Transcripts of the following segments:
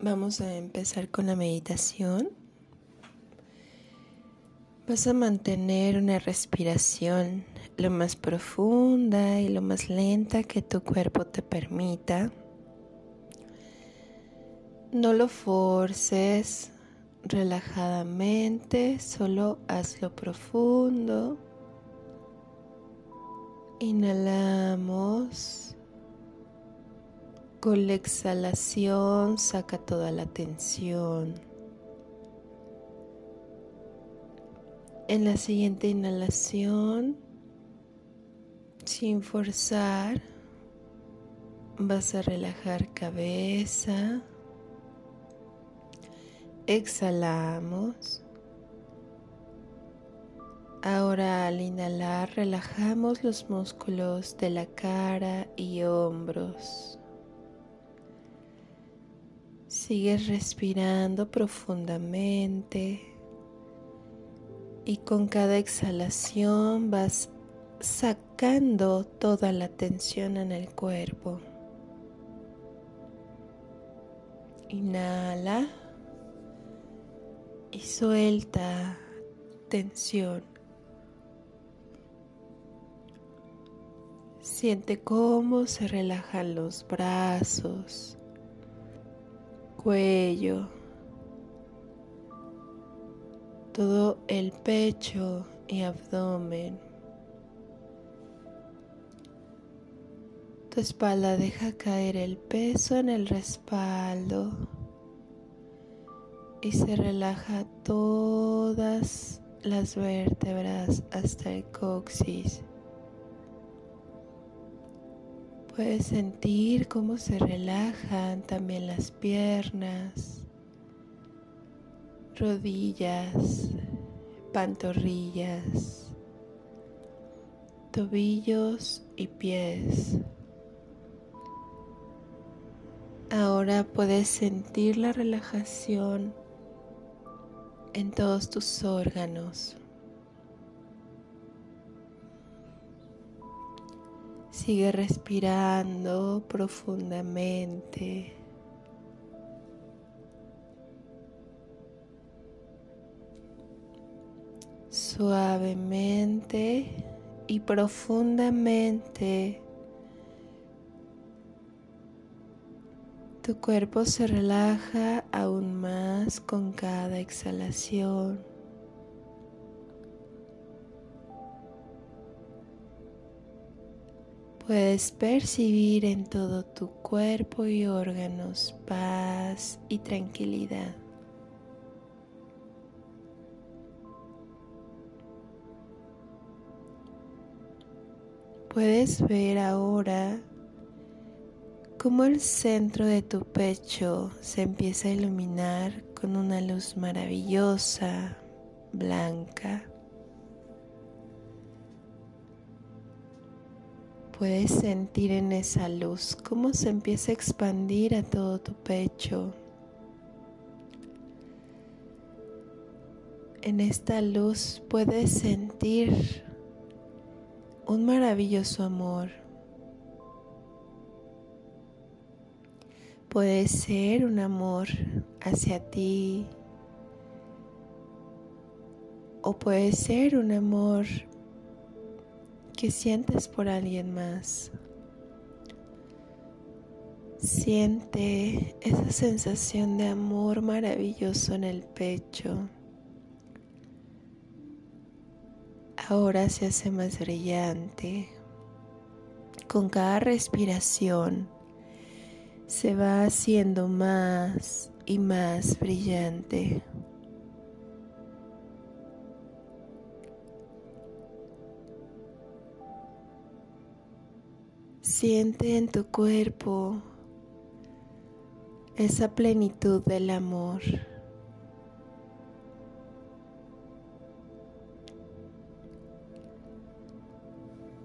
Vamos a empezar con la meditación. Vas a mantener una respiración lo más profunda y lo más lenta que tu cuerpo te permita. No lo forces relajadamente, solo hazlo profundo. Inhalamos. Con la exhalación saca toda la tensión. En la siguiente inhalación, sin forzar, vas a relajar cabeza. Exhalamos. Ahora al inhalar relajamos los músculos de la cara y hombros. Sigues respirando profundamente y con cada exhalación vas sacando toda la tensión en el cuerpo. Inhala y suelta tensión. Siente cómo se relajan los brazos, cuello, todo el pecho y abdomen. Tu espalda deja caer el peso en el respaldo y se relaja todas las vértebras hasta el coxis. Puedes sentir cómo se relajan también las piernas, rodillas, pantorrillas, tobillos y pies. Ahora puedes sentir la relajación en todos tus órganos. Sigue respirando profundamente. Suavemente y profundamente. Tu cuerpo se relaja aún más con cada exhalación. Puedes percibir en todo tu cuerpo y órganos paz y tranquilidad. Puedes ver ahora cómo el centro de tu pecho se empieza a iluminar con una luz maravillosa, blanca. Puedes sentir en esa luz cómo se empieza a expandir a todo tu pecho. En esta luz puedes sentir un maravilloso amor. Puede ser un amor hacia ti o puede ser un amor que sientes por alguien más. Siente esa sensación de amor maravilloso en el pecho. Ahora se hace más brillante. Con cada respiración se va haciendo más y más brillante. Siente en tu cuerpo esa plenitud del amor.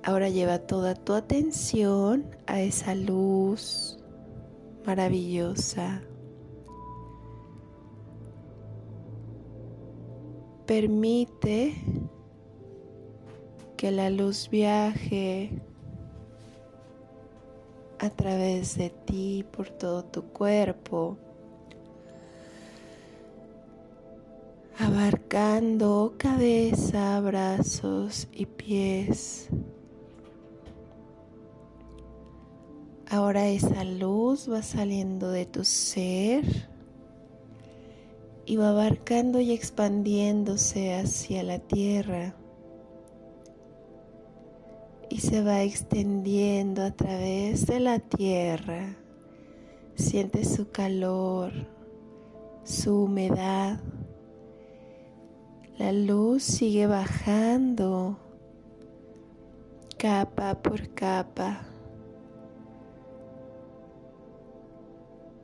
Ahora lleva toda tu atención a esa luz maravillosa. Permite que la luz viaje a través de ti, por todo tu cuerpo, abarcando cabeza, brazos y pies. Ahora esa luz va saliendo de tu ser y va abarcando y expandiéndose hacia la tierra y se va extendiendo a través de la tierra. Siente su calor, su humedad. La luz sigue bajando capa por capa.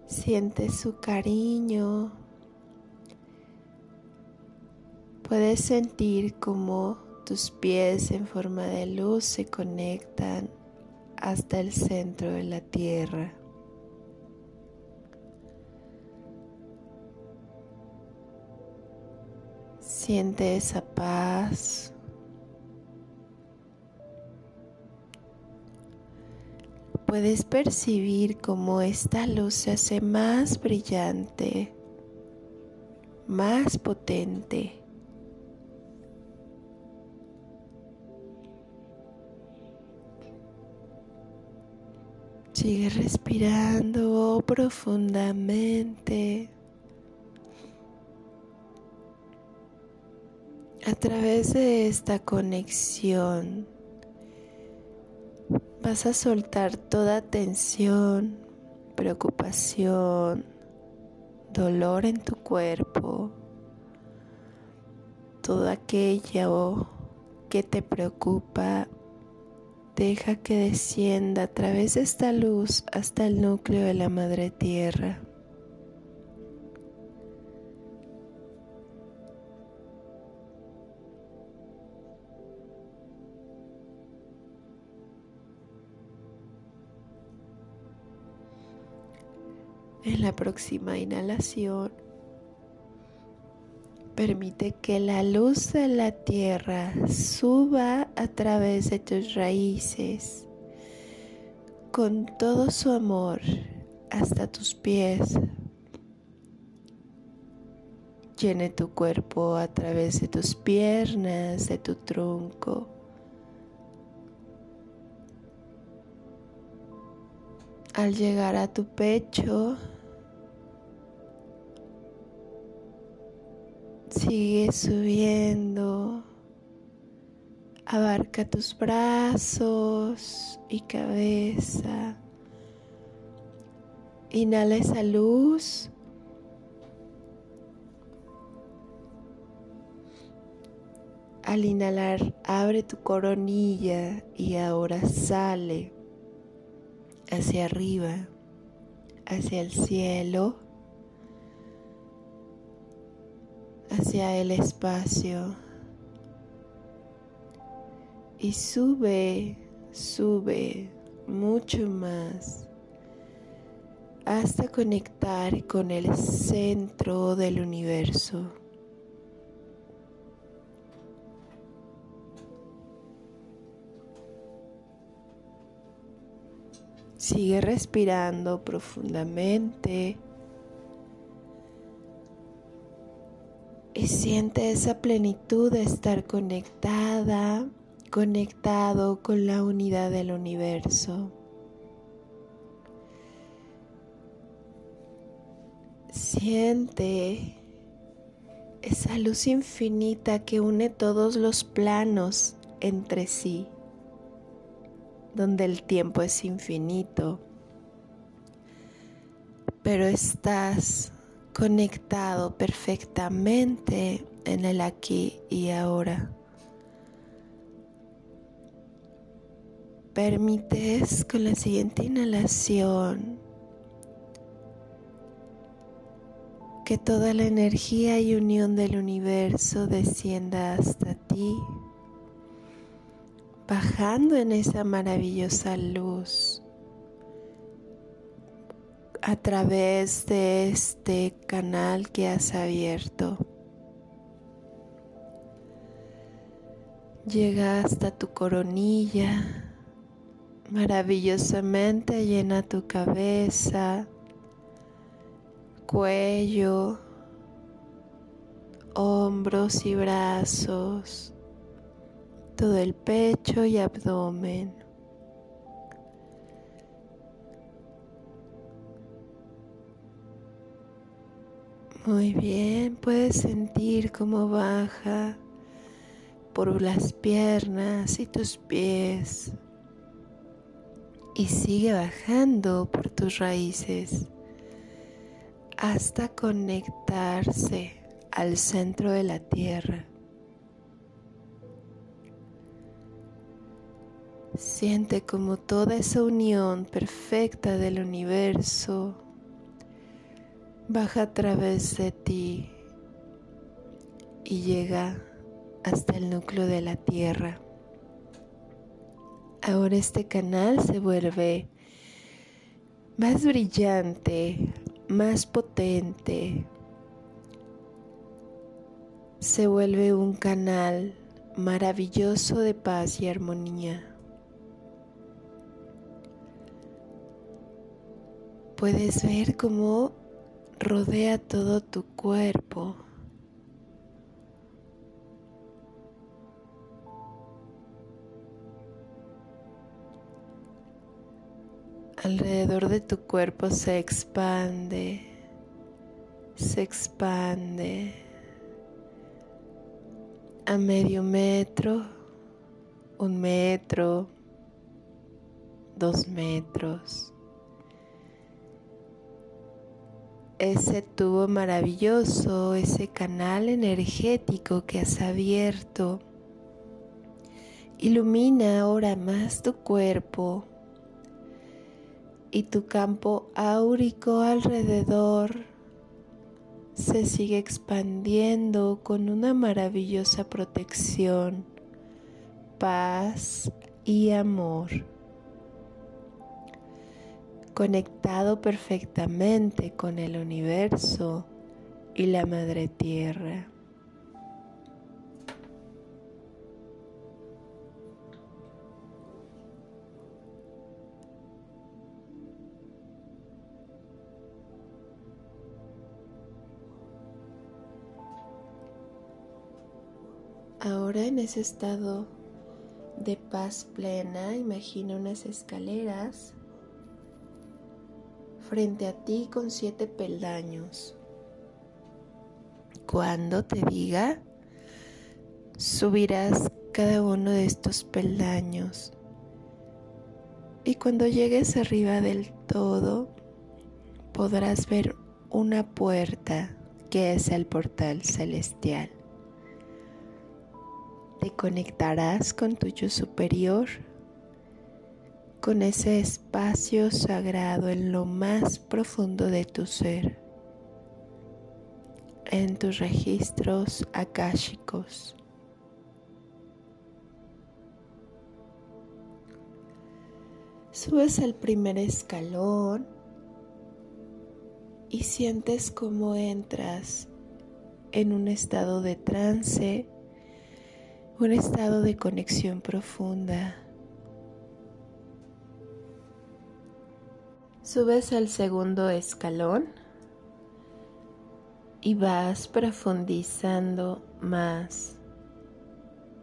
Siente su cariño. Puedes sentir como tus pies en forma de luz se conectan hasta el centro de la tierra. Siente esa paz. Puedes percibir cómo esta luz se hace más brillante, más potente. Sigue respirando profundamente. A través de esta conexión vas a soltar toda tensión, preocupación, dolor en tu cuerpo, todo aquello que te preocupa Deja que descienda a través de esta luz hasta el núcleo de la Madre Tierra. En la próxima inhalación, Permite que la luz de la tierra suba a través de tus raíces con todo su amor hasta tus pies. Llene tu cuerpo a través de tus piernas, de tu tronco. Al llegar a tu pecho, Sigue subiendo. Abarca tus brazos y cabeza. Inhala esa luz. Al inhalar, abre tu coronilla y ahora sale hacia arriba, hacia el cielo. Hacia el espacio y sube, sube mucho más hasta conectar con el centro del universo. Sigue respirando profundamente. Y siente esa plenitud de estar conectada, conectado con la unidad del universo. Siente esa luz infinita que une todos los planos entre sí, donde el tiempo es infinito, pero estás conectado perfectamente en el aquí y ahora. Permites con la siguiente inhalación que toda la energía y unión del universo descienda hasta ti, bajando en esa maravillosa luz a través de este canal que has abierto. Llega hasta tu coronilla, maravillosamente llena tu cabeza, cuello, hombros y brazos, todo el pecho y abdomen. Muy bien, puedes sentir cómo baja por las piernas y tus pies y sigue bajando por tus raíces hasta conectarse al centro de la tierra. Siente como toda esa unión perfecta del universo baja a través de ti y llega hasta el núcleo de la Tierra. Ahora este canal se vuelve más brillante, más potente. Se vuelve un canal maravilloso de paz y armonía. Puedes ver cómo rodea todo tu cuerpo. Alrededor de tu cuerpo se expande, se expande a medio metro, un metro, dos metros. Ese tubo maravilloso, ese canal energético que has abierto, ilumina ahora más tu cuerpo y tu campo áurico alrededor se sigue expandiendo con una maravillosa protección, paz y amor. Conectado perfectamente con el universo y la madre tierra. Ahora en ese estado de paz plena, imagina unas escaleras frente a ti con siete peldaños. Cuando te diga, subirás cada uno de estos peldaños. Y cuando llegues arriba del todo, podrás ver una puerta que es el portal celestial te conectarás con tu yo superior, con ese espacio sagrado en lo más profundo de tu ser, en tus registros akáshicos. Subes al primer escalón y sientes cómo entras en un estado de trance un estado de conexión profunda. Subes al segundo escalón y vas profundizando más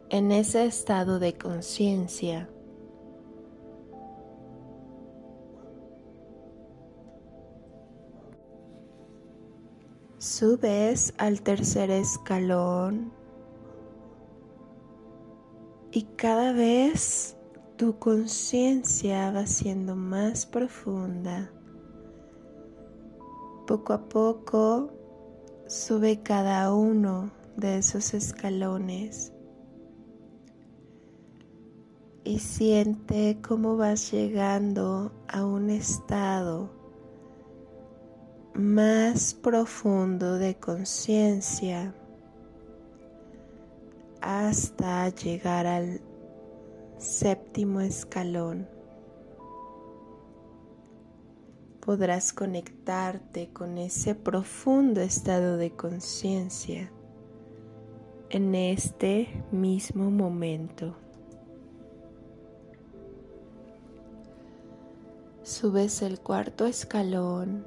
en ese estado de conciencia. Subes al tercer escalón y cada vez tu conciencia va siendo más profunda. Poco a poco sube cada uno de esos escalones y siente cómo vas llegando a un estado más profundo de conciencia hasta llegar al séptimo escalón. Podrás conectarte con ese profundo estado de conciencia en este mismo momento. Subes el cuarto escalón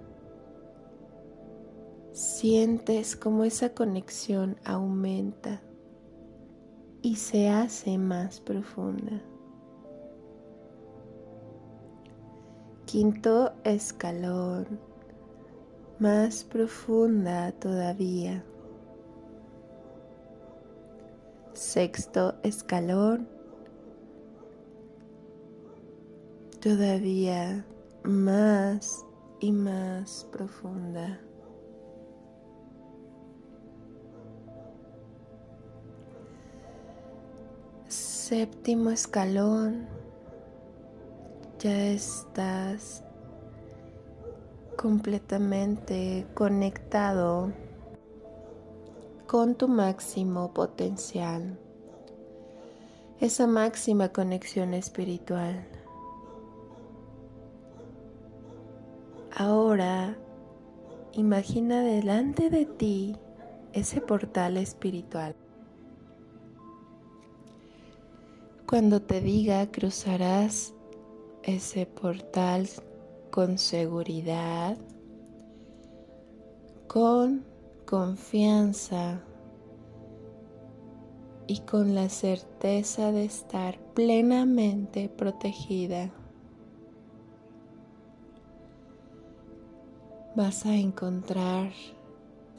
sientes como esa conexión aumenta y se hace más profunda. Quinto escalón, más profunda todavía. Sexto escalón, todavía más y más profunda. Séptimo escalón, ya estás completamente conectado con tu máximo potencial, esa máxima conexión espiritual. Ahora imagina delante de ti ese portal espiritual. Cuando te diga cruzarás ese portal con seguridad, con confianza y con la certeza de estar plenamente protegida. Vas a encontrar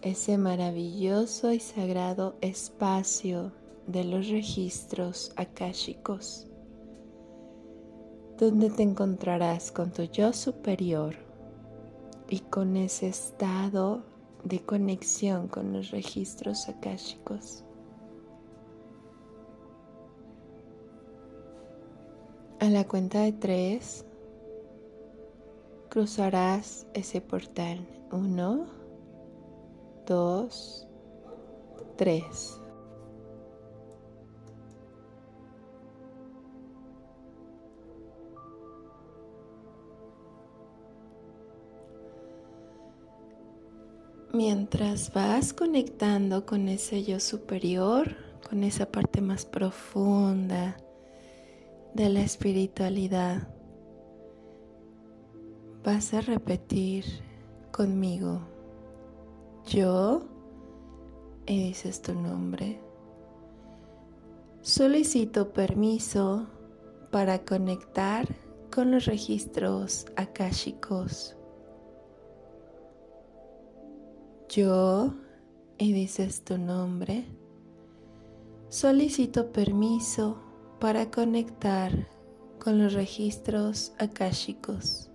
ese maravilloso y sagrado espacio de los registros akáshicos, donde te encontrarás con tu yo superior y con ese estado de conexión con los registros akáshicos. A la cuenta de tres, cruzarás ese portal. Uno, dos, tres. Mientras vas conectando con ese yo superior, con esa parte más profunda de la espiritualidad, vas a repetir conmigo, yo, y dices tu nombre, solicito permiso para conectar con los registros akáshicos Yo, y dices tu nombre, solicito permiso para conectar con los registros akáshicos.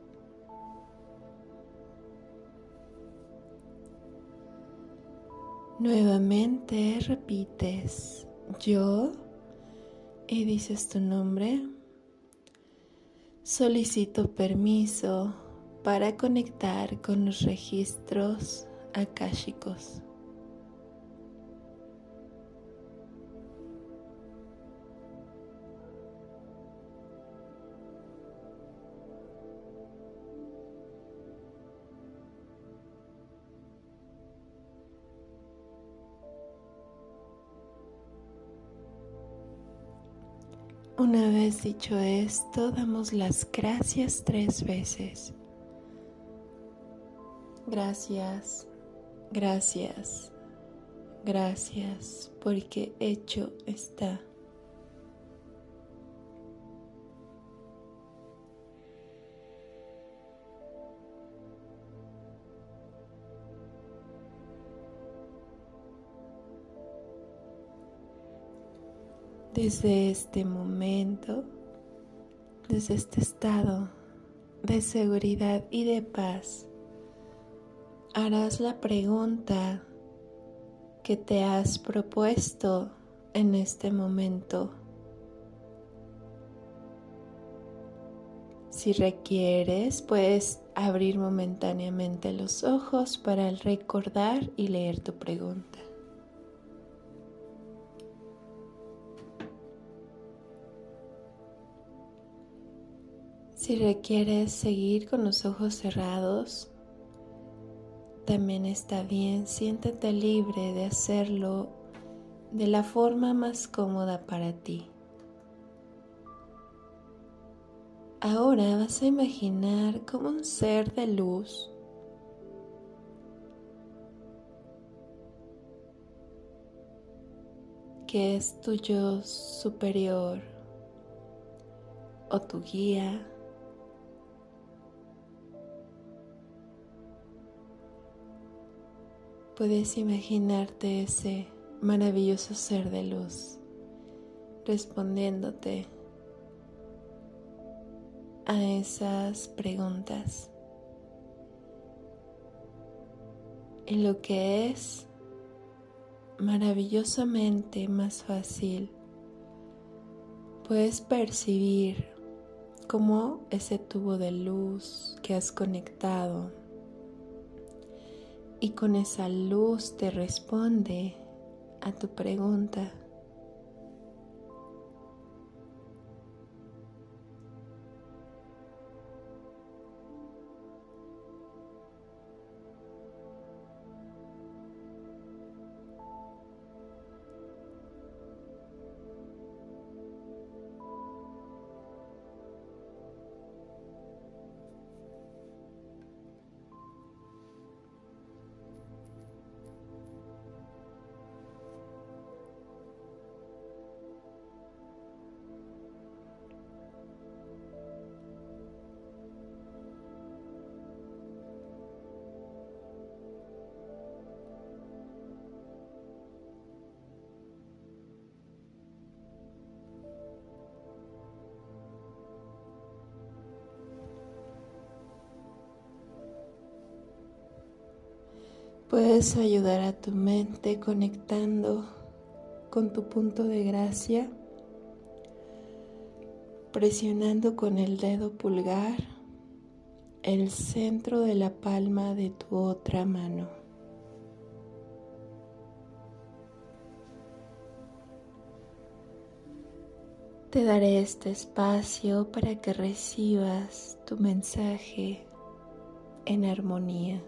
Nuevamente repites yo y dices tu nombre. Solicito permiso para conectar con los registros akáshicos. Una vez dicho esto, damos las gracias tres veces. Gracias Gracias, gracias porque hecho está. Desde este momento, desde este estado de seguridad y de paz, harás la pregunta que te has propuesto en este momento. Si requieres, puedes abrir momentáneamente los ojos para recordar y leer tu pregunta. Si requieres seguir con los ojos cerrados, también está bien, siéntate libre de hacerlo de la forma más cómoda para ti. Ahora vas a imaginar como un ser de luz. Que es tu yo superior o tu guía. Puedes imaginarte ese maravilloso ser de luz respondiéndote a esas preguntas. Y lo que es maravillosamente más fácil, puedes percibir cómo ese tubo de luz que has conectado y con esa luz te responde a tu pregunta. Puedes ayudar a tu mente conectando con tu punto de gracia, presionando con el dedo pulgar el centro de la palma de tu otra mano. Te daré este espacio para que recibas tu mensaje en armonía.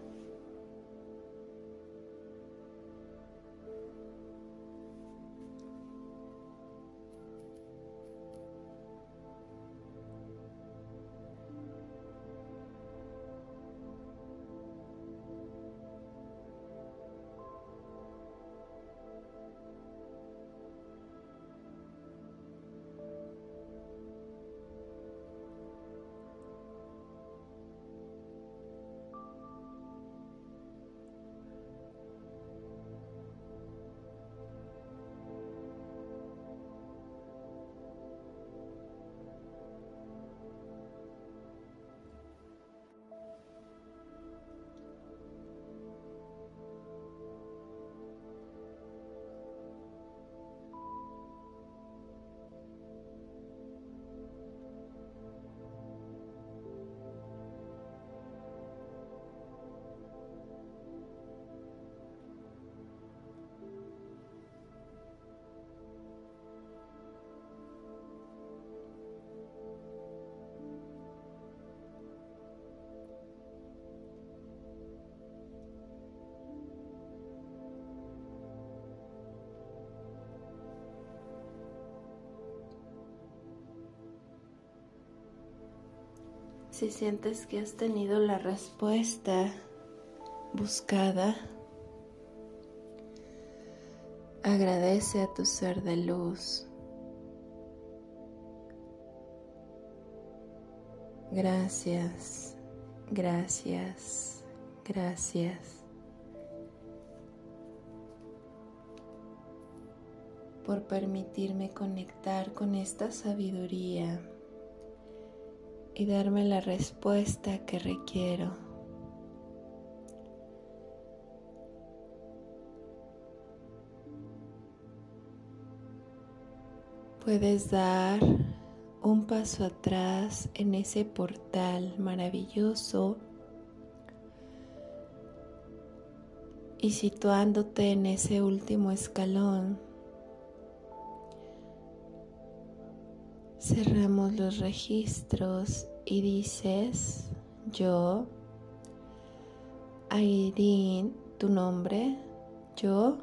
Si sientes que has tenido la respuesta buscada, agradece a tu ser de luz. Gracias, gracias, gracias. por permitirme conectar con esta sabiduría y darme la respuesta que requiero. Puedes dar un paso atrás en ese portal maravilloso y situándote en ese último escalón Cerramos los registros y dices, yo, Airin, tu nombre, yo,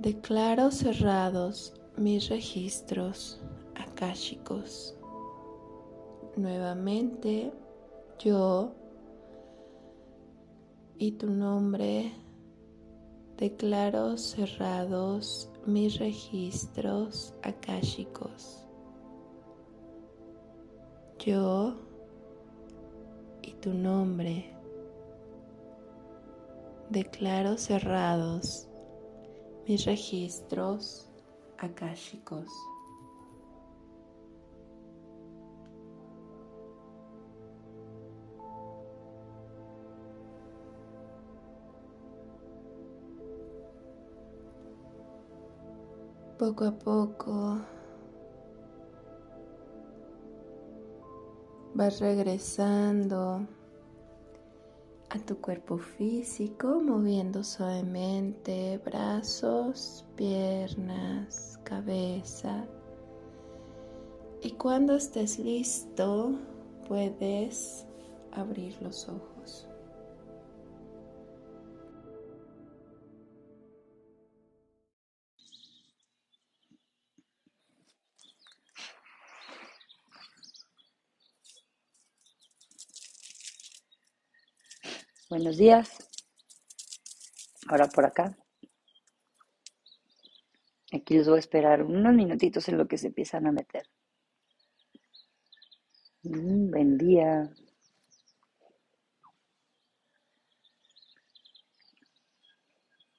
declaro cerrados mis registros akáshicos. Nuevamente, yo y tu nombre, declaro cerrados mis registros akáshicos. Yo y tu nombre declaro cerrados mis registros akáshicos. Poco a poco vas regresando a tu cuerpo físico, moviendo suavemente brazos, piernas, cabeza. Y cuando estés listo, puedes abrir los ojos. Buenos días. Ahora por acá. Aquí les voy a esperar unos minutitos en lo que se empiezan a meter. Mm, buen día.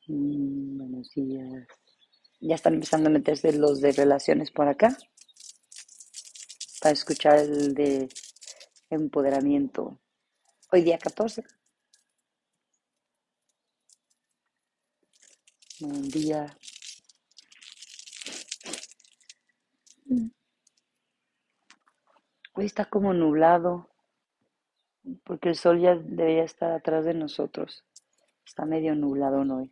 Mm, buenos días. Ya están empezando a meterse los de relaciones por acá para escuchar el de empoderamiento. Hoy día 14. Buen día. Hoy está como nublado, porque el sol ya debería estar atrás de nosotros. Está medio nublado hoy.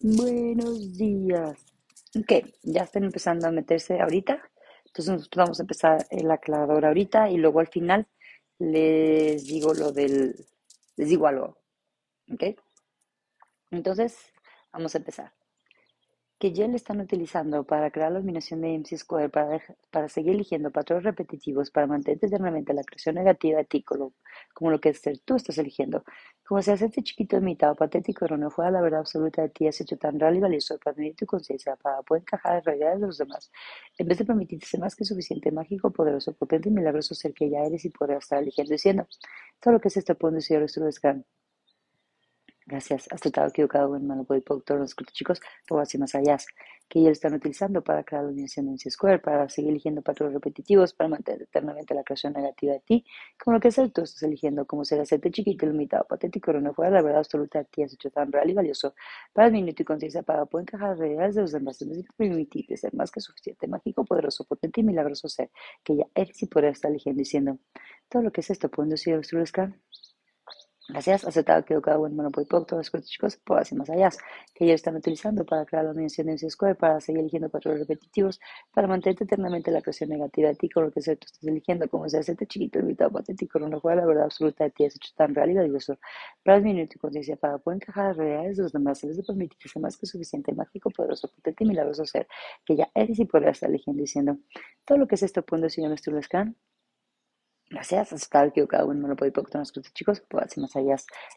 Buenos días. Ok, ya están empezando a meterse ahorita. Entonces nosotros vamos a empezar el aclarador ahorita y luego al final les digo lo del les digo algo. ¿Ok? Entonces, vamos a empezar. Que ya le están utilizando para crear la eliminación de MC Square, para, para seguir eligiendo patrones repetitivos, para mantener eternamente la creación negativa de ti, como, lo que ser tú estás eligiendo. Como si este chiquito imitado, patético, pero no fuera la verdad absoluta de ti, has hecho tan real y valioso para tener tu conciencia, para poder encajar en realidades de los demás, en vez de permitirte ser más que suficiente, mágico, poderoso, potente y milagroso ser que ya eres y poder estar eligiendo y siendo. Todo lo que es este punto, Señor, estuvo escano. Gracias. Has tratado equivocado en Manopoly todos los chicos, todo así más allá, que ellos están utilizando para crear la unión en Square, para seguir eligiendo patrones repetitivos, para mantener eternamente la creación negativa de ti, como lo que es el tú estás eligiendo, como ser hacerte chiquito, limitado, patético, no fuera la verdad absoluta de ti, has hecho tan real y valioso. Para minuto y conciencia para poder encajar realidades de los demás, necesitas permitirte ser más que suficiente, mágico, poderoso, potente y milagroso ser, que ya eres y podrás estar eligiendo diciendo, todo lo que es esto, pueden decir los Gracias, aceptado que cada buen Monopoly Pop, todos los chicos, puedo hacer más allá, que ellos están utilizando para crear la unión de Square, para seguir eligiendo patrones repetitivos, para mantenerte eternamente la creación negativa de ti con lo que sea tú estás eligiendo, como sea hacerte chiquito, invitado, patético, no juega la verdad absoluta de ti, has hecho tan real y valioso, para disminuir tu conciencia, para poder encajar las realidades de los demás, se les permitir que sea más que suficiente, mágico, poderoso, potente y milagroso ser, que ya eres y podrás estar eligiendo diciendo, todo lo que es esto, punto, señor Stulescan, Gracias, estaba equivocado en Monopoly Pokémon los chicos, hacer más allá.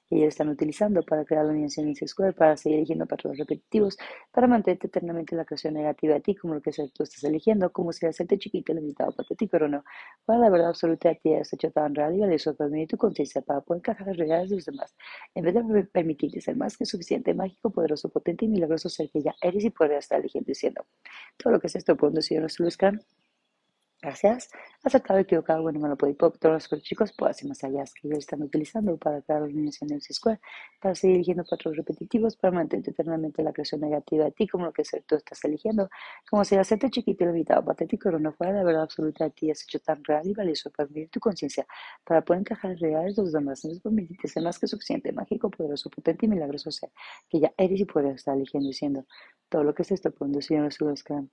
Ellos están utilizando para crear la unión en Square, para seguir eligiendo patrones repetitivos, para mantenerte eternamente la creación negativa de ti, como lo que tú estás eligiendo, como si hacerte chiquito, limitado, patético, pero no. Para la verdad absoluta de ti, has hecho tan real y valioso para tu conciencia, para poder encajar las realidades de los demás, en vez de permitirte ser más que suficiente, mágico, poderoso, potente y milagroso ser que ya eres y podrás estar eligiendo y siendo. Todo lo que es esto, puedo decir, no se Gracias. Acertado equivocado, bueno, me lo podéis todos los chicos, puedo hacer más allá que ellos están utilizando para crear la organización del C-Square, para seguir eligiendo patrones repetitivos, para mantener eternamente la creación negativa de ti, como lo que tú estás eligiendo, como si hacerte chiquito, limitado, patético, pero no fuera la verdad absoluta de ti, has hecho tan real y valioso para vivir tu conciencia, para poder encajar en reales los demás, no permitirte ser más que suficiente, mágico, poderoso, potente y milagroso ser, que ya eres y puedes estar eligiendo y siendo. Todo lo que es esto, en los que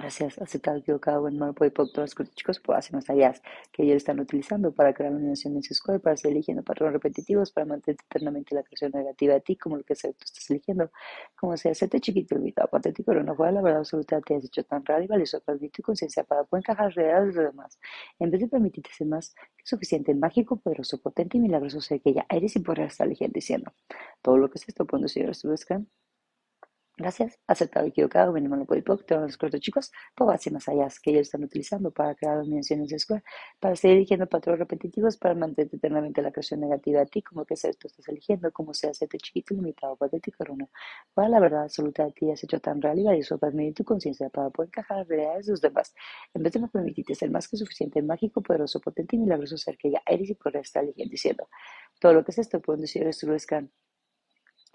Gracias, aceptar equivocado en mal por todos los chicos puedo hacer más allá que ellos están utilizando para crear una unión en su escuela, para seguir eligiendo patrones repetitivos, para mantener eternamente la creación negativa de ti, como lo que sea tú estás eligiendo. Como sea, hacerte chiquito, limitado, patético, pero no fue la verdad absoluta, te has hecho tan y valioso para tu conciencia para poder encajar real de los demás. En vez de permitirte ser más que suficiente, mágico, poderoso, potente y milagroso ser que ya eres y podrás estar eligiendo diciendo todo lo que es esto, cuando si eres tú, Gracias. Aceptado equivocado, venimos por poco, todos los cortos chicos, puedo hacer más allá que ellos están utilizando para crear dimensiones de Square, para seguir eligiendo patrones repetitivos, para mantener eternamente la creación negativa a ti, como que ser tú estás eligiendo, como sea hacerte chiquito, limitado, patético o no. Para la verdad absoluta de ti has hecho tan real y para medir tu conciencia, para poder encajar las realidades de los demás. En vez de no permitirte ser más que suficiente, mágico, poderoso, potente y milagroso ser que ya eres y podrás estar eligiendo, diciendo todo lo que es esto, pueden decir, eres tu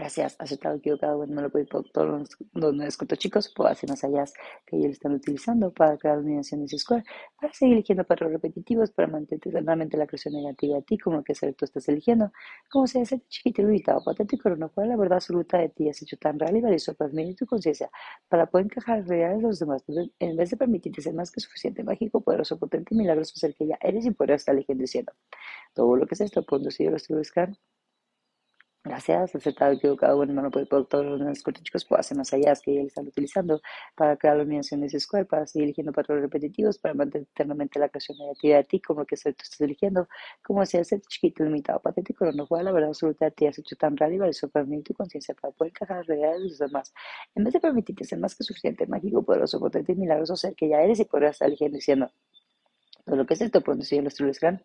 Gracias, aceptado, equivocado, bueno, me lo puedo todos los, nueve chicos, puedo hacer más allá que ellos están utilizando para crear unidades Square, para seguir eligiendo patrones repetitivos, para mantener realmente la creación negativa de ti, como que ser tú estás eligiendo, como sea ese chiquito limitado, patético, pero no fue la verdad absoluta de ti, has hecho tan real y valioso para medir tu conciencia, para poder encajar en realidades de los demás, en vez de permitirte ser más que suficiente, mágico, poderoso, potente y milagroso, ser que ya eres y podrás estar eligiendo diciendo todo lo que es esto, puedo decir, lo estoy buscando Gracias, acertado, equivocado, bueno, no puede todos los chicos puedo hacer más allá que ellos están utilizando para crear la unión de ese square, para seguir eligiendo patrones repetitivos, para mantener eternamente la creación negativa de ti, como que tú estás eligiendo, como si ser chiquito, limitado, patético, no juega la verdad absoluta de ti, has hecho tan real y valioso mí tu conciencia para poder encajar las realidades de los demás. En vez de permitirte ser más que suficiente, mágico, poderoso, potente y milagroso ser que ya eres y podrás estar eligiendo diciendo, todo lo que es esto, pronto si los trules gran.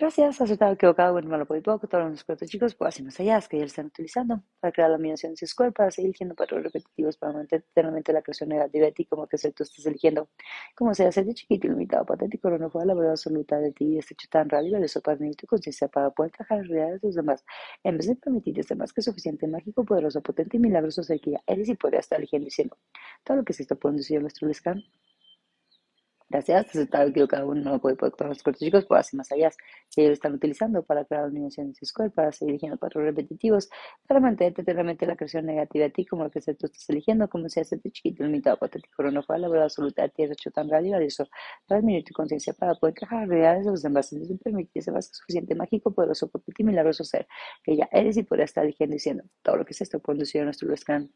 Gracias, has estado equivocado, bueno, malo por poco, todos los cuatro chicos, pues así más allá, que ya están utilizando para crear la dominación de su cuerpo, para seguir eligiendo patrones repetitivos, para mantener eternamente la creación negativa de ti, como que tú estás eligiendo, como sea, ser de chiquito, ilimitado, patético, pero no fue la verdad absoluta de ti, este hecho tan real y valioso para tu conciencia, para poder encajar en realidades de los demás, en vez de permitirte ser más que suficiente, mágico, poderoso, potente y milagroso ser que ya eres y podrías estar eligiendo diciendo, todo lo que es esto, pueden decir nuestro lescan. Gracias, estaba equivocado uno no puede poder los cortos chicos, puedo hacer más allá que ellos están utilizando para crear dimensiones de Square, para seguir eligiendo patrones repetitivos, para mantenerte eternamente la creación negativa de ti, como lo que tú estás eligiendo, como si haces chiquito, limitado, patético, no fue la verdad absoluta de ti, es hecho tan real y valioso, para disminuir tu conciencia, para poder encajar realidades de los demás, entonces permitirse más que suficiente mágico, poderoso, potente y milagroso ser, que ya eres y podrás estar eligiendo diciendo todo lo que es esto, conducido a nuestro Lescan.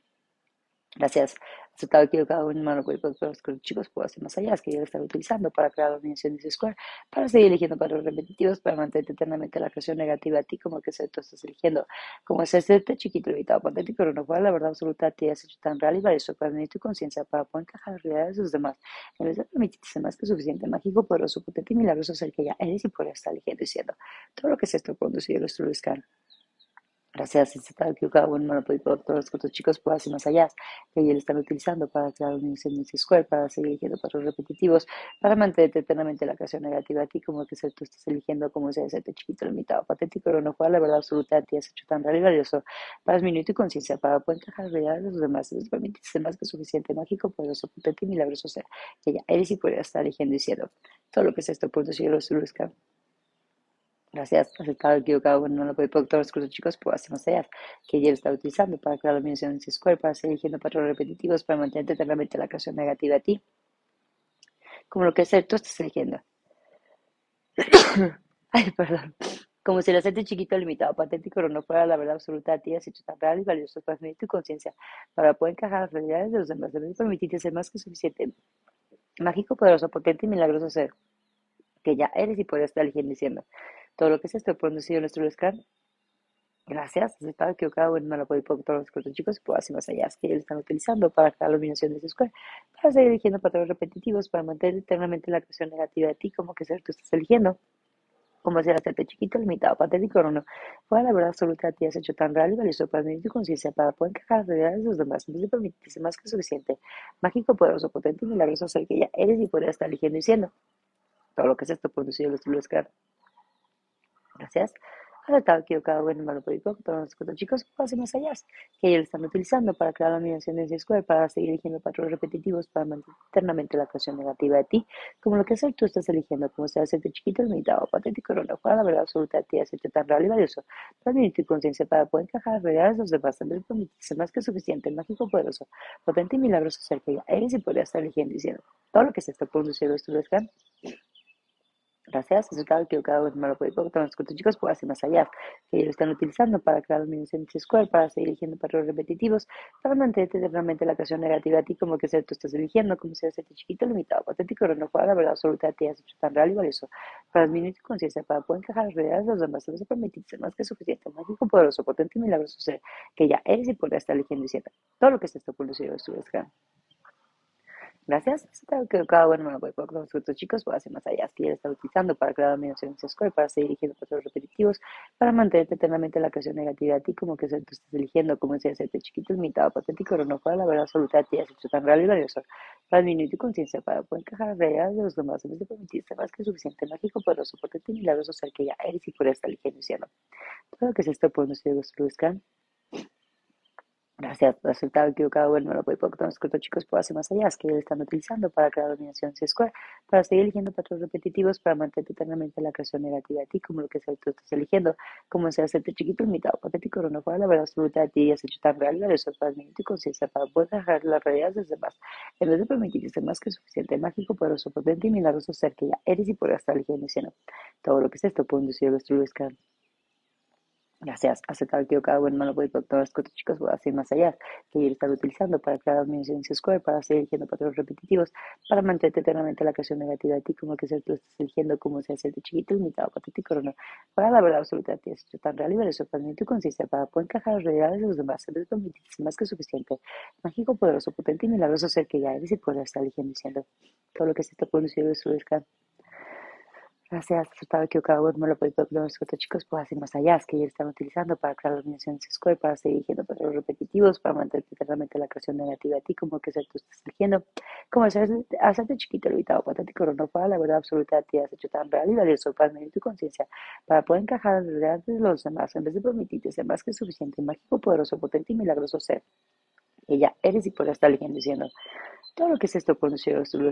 Gracias. Aceptado equivocado en mano por los chicos puedo hacer más allá, es que yo lo estaba utilizando para crear organizaciones square, para seguir eligiendo patrones repetitivos, para mantener eternamente la creación negativa a ti, como que tú estás eligiendo, como es este chiquito limitado, patético, pero no fue la verdad absoluta a ti, has hecho tan real y valioso para venir tu conciencia, para poder encajar en realidades de los demás, en vez de permitirte ser más que suficiente, mágico, poderoso, potente y milagroso ser que ya eres y por estar eligiendo diciendo todo lo que es esto sigue nuestro buscar. Gracias, si está equivocado, bueno, no lo puedo todos los chicos puedo hacer más allá, que ellos están utilizando para crear un ese square, para seguir eligiendo patrones repetitivos, para mantener eternamente la creación negativa a ti, como que ser tú estás eligiendo como sea ese chiquito, limitado, patético, pero no fue la verdad absoluta a ti, has hecho tan real y valioso, para disminuir tu conciencia, para poder encajar realidad de los demás, es permitir ser más que suficiente, mágico, poderoso, potente y milagroso ser, que ya eres y podrías estar eligiendo diciendo todo lo que es esto, punto, si yo lo Gracias, aceptado, equivocado, bueno, no lo puede todos los cursos chicos, hacer más allá que ella está utilizando para crear la dimensión en square, para seguir eligiendo patrones repetitivos, para mantener eternamente la creación negativa a ti. Como lo que ser, tú estás eligiendo. Ay, perdón. Como si el hacerte chiquito, limitado, patético, pero no fuera la verdad absoluta a ti, has hecho tan real y valioso para medir tu conciencia, para poder encajar las realidades de los demás, debes permitirte ser más que suficiente, mágico, poderoso, potente y milagroso ser, que ya eres y puedes estar eligiendo diciendo todo lo que es esto, producido nuestro scan. Gracias, estaba equivocado, bueno, no lo puedo por todos los chicos, puedo hacer más allá, que ellos están utilizando para la iluminación de ese square, para seguir eligiendo patrones repetitivos, para mantener eternamente la creación negativa de ti, como que ser tú estás eligiendo, como ser hacerte chiquito, limitado, patético o no. Fue la verdad absoluta de ti, has hecho tan real y valioso para medir tu conciencia, para poder encajar las realidades de los demás, de permitirse más que suficiente, mágico, poderoso, potente y milagroso ser que ya eres y podrías estar eligiendo y siendo. Todo lo que es esto, producido los scan. Gracias. Aceptado, equivocado, poco, todos los chicos, pasen más allá, que ellos están utilizando para crear la animación de Square, para seguir eligiendo patrones repetitivos, para mantener eternamente la creación negativa de ti, como lo que hacer tú estás eligiendo, como sea hacerte chiquito, limitado, patético, no fuera la verdad absoluta de ti, hacerte tan real y valioso, para vivir tu conciencia, para poder encajar realidades los también permitirse más que suficiente, mágico, poderoso, potente y milagroso ser que ya eres y podrías estar eligiendo diciendo todo lo que se está produciendo, esto lo Gracias, resultado equivocado es malo todos los chicos pueden hacer más allá, que ellos están utilizando para crear un en Square, para seguir eligiendo patrones repetitivos, para mantenerte eternamente la creación negativa a ti, como que sea tú estás eligiendo, como sea este chiquito, limitado, patético, juega la verdad absoluta de ti, has hecho tan real y valioso, para disminuir tu conciencia, para poder encajar las realidades de los demás, debes permitirse más que suficiente, mágico, poderoso, potente y milagroso ser, que ya eres y podrás estar eligiendo y siempre. Todo lo que se está es tu descanso. Gracias. que cada uno me con los otros chicos puede hacer más allá. Que él está utilizando para crear dominación en Square, para seguir eligiendo patrones repetitivos, para mantenerte eternamente la creación negativa a ti, como que tú estás eligiendo, como si hacerte chiquito, limitado, patético, pero no fuera la verdad absoluta de ti, has hecho tan real y valioso, para disminuir tu conciencia, para poder encajar las realidades de los demás, en vez de permitirse más que suficiente, mágico, poderoso, potente y milagroso ser que ya eres y por estar eligiendo cielo. Todo lo que es esto, pues no se buscar. Gracias, resultado equivocado, bueno, no lo puede porque los chicos puedo hacer más allá, es que ellos están utilizando para crear dominación C-square, para seguir eligiendo patrones repetitivos, para mantener eternamente la creación negativa de ti, como lo que sea tú estás eligiendo, como sea hacerte chiquito, limitado, patético, no fuera la verdad absoluta de ti y has hecho tan real y eso para tu conciencia, para poder dejar las realidades de los demás, en vez de permitir ser más que suficiente, mágico, poderoso, potente y milagroso ser que ya eres y podrás estar eligiendo diciendo todo lo que es esto, puede inducir los que Gracias. Aceptar equivocado, bueno, no lo puede todos los cuatro chicos, voy a hacer más allá, que ellos están utilizando para crear administración square, para seguir eligiendo patrones repetitivos, para mantenerte eternamente la creación negativa de ti, como que tú estás eligiendo como se hace de chiquito, limitado, patético, no. Para la verdad absoluta de ti, es tan real y valioso, para mí tu conciencia, para poder encajar las realidades de los demás, permitirse más que suficiente, mágico, poderoso, potente y milagroso ser que ya eres y puedes estar eligiendo diciendo todo lo que se está produciendo de su descanso. Gracias, resultado equivocado, no lo puede los otros chicos, pues así más allá, es que ellos están utilizando para crear las dimensiones square, para seguir eligiendo patrones repetitivos, para mantener eternamente la creación negativa a ti, como que sea tú estás eligiendo, como hacer, hacerte chiquito, limitado, patético, no para la verdad absoluta ti, has hecho tan real y valioso para medir tu conciencia, para poder encajar en realidad de los demás, en vez de permitirte ser más que suficiente, mágico, poderoso, potente y milagroso ser. Ella eres y por estar eligiendo diciendo, todo lo que es esto los cielos, tú lo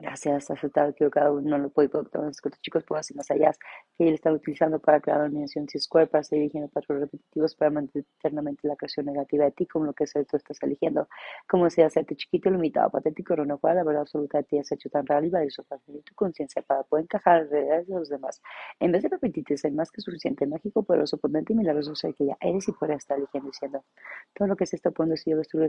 Gracias, aceptado que cada uno lo puede los chicos puedo hacer más allá. Que él está utilizando para crear la dimensión C-square, para seguir eligiendo patrones repetitivos, para mantener eternamente la creación negativa de ti, como lo que sea tú estás eligiendo, como sea hacerte chiquito, limitado, patético, no cual la verdad absoluta de ti has hecho tan real y valioso para tener tu conciencia, para poder encajar en realidades de los demás, en vez de permitirte ser más que suficiente, mágico, poderoso, potente y milagroso ser que ya eres y puedes estar eligiendo diciendo todo lo que se está poniendo si yo lo estuve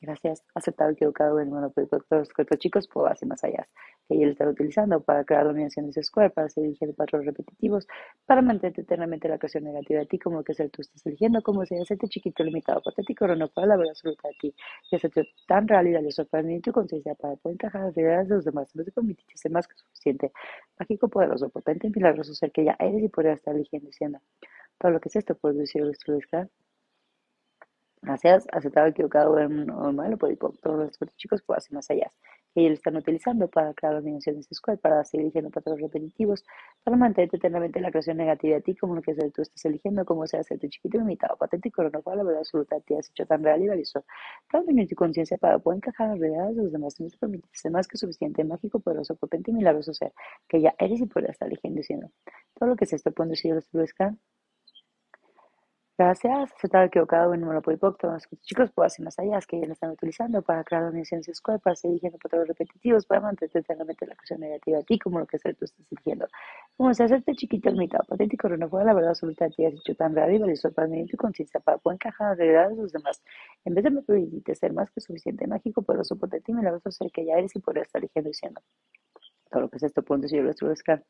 Gracias. Aceptado equivocado en bueno, pues, los cuatro chicos puedo hacer más allá. Que ellos están utilizando para crear dominaciones square, para seguir eligiendo patrones repetitivos, para mantener eternamente la creación negativa de ti, como que ser tú estás eligiendo, como si hacerte chiquito, limitado, patético, pero no para la verdad absoluta de ti. Y hacerte tan realidad y sorprendente tu conciencia para poder encajar las realidades de los demás, en vez de permitirte ser más que suficiente, mágico, poderoso, potente y milagroso ser que ya eres y podrías estar eligiendo diciendo todo lo que es esto, por decir, lo Gracias, aceptado equivocado en normal, por todos los chicos puedo hacer más allá. Ellos están utilizando para crear las dimensiones square, para seguir eligiendo patrones repetitivos, para mantenerte eternamente la creación negativa de ti, como lo que tú estás eligiendo, como sea hacerte chiquito, limitado, patético, no fue la verdad absoluta de ti, has hecho tan real y valioso. Para tu conciencia para poder encajar las realidades de los demás, no te permite ser más que suficiente, mágico, poderoso, potente y milagroso ser, que ya eres y puedes estar eligiendo diciendo. Todo lo que se está poniendo si los Gracias, estaba equivocado en lo los chicos puedo hacer más allá, que ya lo están utilizando para crear dominaciones square, para seguir eligiendo patrones repetitivos, para mantener eternamente la acción negativa a ti, como lo que tú estás eligiendo. Como si hacerte chiquito, mitad patético, no fuera la verdad absoluta ti, has hecho tan real y valioso para medir tu conciencia, para poder encajar en la realidad de los demás. En vez de me permitirte ser más que suficiente, mágico, poderoso, potente y milagroso ser que ya eres y poder estar eligiendo diciendo. Todo lo que es esto, punto, si yo lo estoy buscando.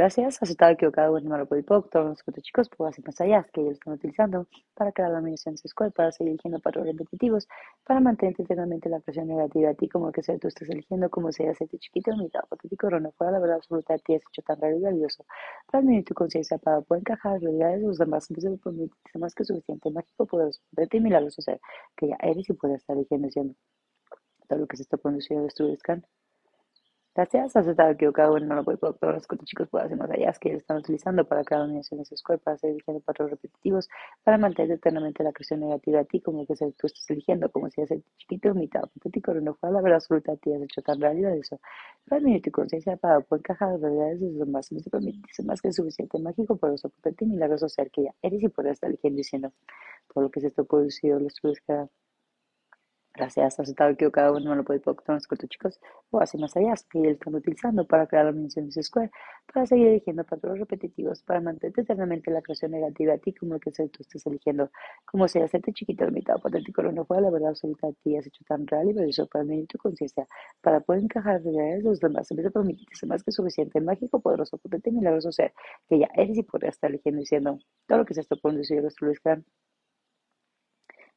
Gracias, aceptado equivocado, bueno, malo por todos los cuatro chicos puedo hacer más allá, que ellos están utilizando para crear la medición square, para seguir eligiendo patrones repetitivos, para mantener eternamente la presión negativa a ti, como que sea tú estás eligiendo, como sea hacerte chiquito, mitad patético, no fuera la verdad absoluta de ti, has hecho tan raro y valioso, para medir tu conciencia, para poder encajar en realidades de los demás, en vez de permitirse más que suficiente, mágico, poderoso, vete y milagroso ser, que ya eres y puedes estar eligiendo siendo todo lo que se está produciendo de tu descanso. Gracias, has estado equivocado. En no lo puedo todos los chicos pueden hacer más allá, que están utilizando para crear uniones Square, para seguir eligiendo patrones repetitivos, para mantener eternamente la creación negativa a ti, como que tú estás eligiendo, como si hace chiquito, mitad, patético, no fue la verdad absoluta a ti, has hecho tan realidad eso. Para mí, tu conciencia para poder encajar las realidades es lo más, no te permite más que suficiente mágico, poderoso, potente y milagroso ser que ya eres y poder estar eligiendo diciendo todo lo que es esto producido, los estudios que Gracias, has estado equivocado, no lo puede los cortos chicos, o así más allá, que ellos están utilizando para crear la dimensiones square, para seguir eligiendo patrones repetitivos, para mantener eternamente la creación negativa a ti, como lo que sea tú estás eligiendo, como sea hacerte chiquito, limitado, patético, no fue la verdad absoluta a ti, has hecho tan real y eso para mí tu conciencia, para poder encajar realidades los demás, en vez de permitirse más que suficiente, mágico, poderoso, potente milagroso ser, que ya eres y podrías estar eligiendo diciendo todo lo que se está poniendo y los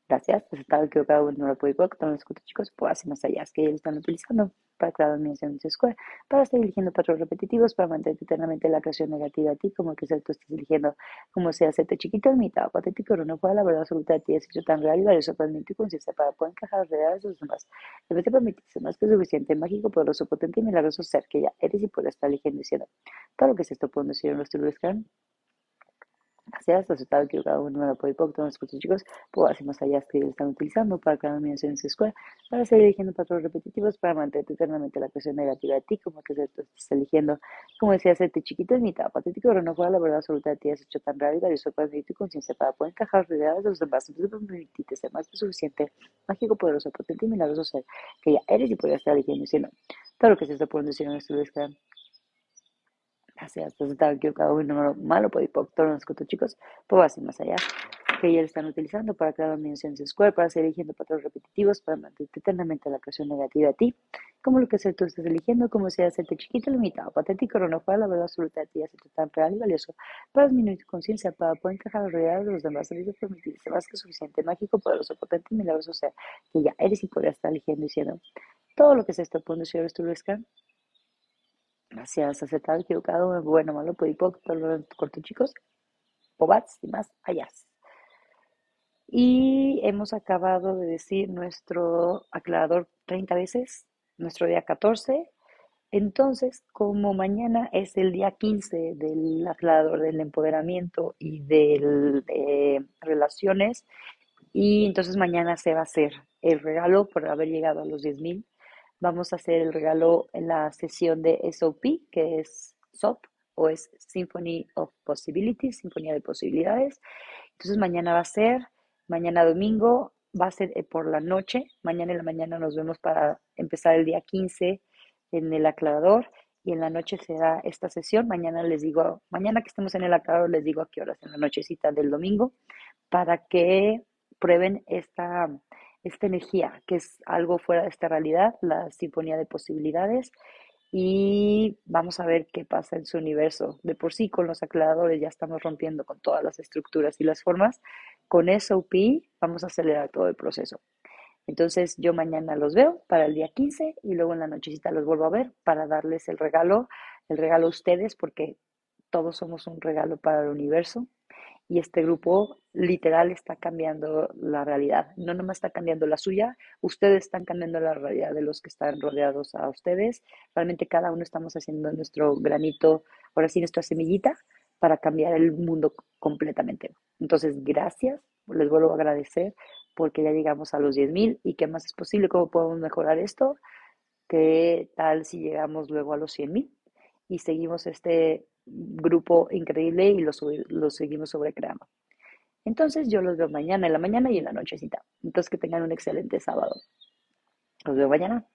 Gracias, pues estaba equivocado no puedo todos los chicos, pues así más allá, que ellos están utilizando para crear dimensiones de square, para estar eligiendo patrones repetitivos, para mantener eternamente la creación negativa a ti, como que tú estás eligiendo, como sea hacerte chiquito, mitad patético, no fue la verdad absoluta de ti, es hecho tan real y valioso para y conciencia para poder encajar realidades de los demás. En vez de permitirse más que suficiente, mágico, poderoso, potente y milagroso ser que ya eres y puedes estar eligiendo diciendo todo lo que es esto puedo decir en los turbos Gracias, estado equivocado un número por todos los chicos, puedo hacer más allá que están utilizando para crear dimensiones square, para seguir eligiendo patrones repetitivos, para mantener eternamente la cuestión negativa de ti, como que tú estás eligiendo, como decía, hacerte chiquito es mitad patético, pero no fuera la verdad absoluta de ti, has hecho tan raro y para vivir tu conciencia, para poder encajar las realidades de los demás, entonces permitirte ser más que suficiente, mágico, poderoso, potente y milagroso ser, que ya eres y podrías estar eligiendo diciendo todo lo que se está poniendo decir en este Gracias, pues estaba equivocado un número malo por todos los cuatro chicos, pues así más allá, que ya están utilizando para crear dimensiones square, para seguir eligiendo patrones repetitivos, para mantener eternamente la creación negativa a ti, como lo que sea tú estás eligiendo, como sea hacerte chiquito, limitado, patético, no fue la verdad absoluta de ti, hacerte tan real y valioso, para disminuir tu conciencia, para poder encajar la realidad de los demás, y permitirse más que suficiente, mágico, poderoso, potente y milagroso, o sea, que ya eres y podrías estar eligiendo diciendo todo lo que se está poniendo, si eres tú, Gracias, acertado, equivocado, bueno, malo, podipoc, corto, chicos, pobats y más allá. Y hemos acabado de decir nuestro aclarador 30 veces, nuestro día 14. Entonces, como mañana es el día 15 del aclarador del empoderamiento y de relaciones, y entonces mañana se va a hacer el regalo por haber llegado a los 10.000 Vamos a hacer el regalo en la sesión de SOP, que es SOP o es Symphony of Possibilities, Sinfonía de Posibilidades. Entonces mañana va a ser, mañana domingo va a ser eh, por la noche. Mañana en la mañana nos vemos para empezar el día 15 en el aclarador y en la noche será esta sesión. Mañana les digo, mañana que estemos en el aclarador les digo a qué horas en la nochecita del domingo para que prueben esta esta energía, que es algo fuera de esta realidad, la sinfonía de posibilidades, y vamos a ver qué pasa en su universo. De por sí, con los aclaradores ya estamos rompiendo con todas las estructuras y las formas. Con SOP vamos a acelerar todo el proceso. Entonces yo mañana los veo para el día 15 y luego en la nochecita los vuelvo a ver para darles el regalo, el regalo a ustedes porque todos somos un regalo para el universo y este grupo literal está cambiando la realidad. No nomás está cambiando la suya, ustedes están cambiando la realidad de los que están rodeados a ustedes. Realmente cada uno estamos haciendo nuestro granito, ahora sí, nuestra semillita para cambiar el mundo completamente. Entonces, gracias, les vuelvo a agradecer porque ya llegamos a los 10.000 y qué más es posible, cómo podemos mejorar esto, qué tal si llegamos luego a los 100.000 y seguimos este grupo increíble y lo, seguimos sobrecreando. Entonces yo los veo mañana en la mañana y en la nochecita. Entonces que tengan un excelente sábado. Los veo mañana.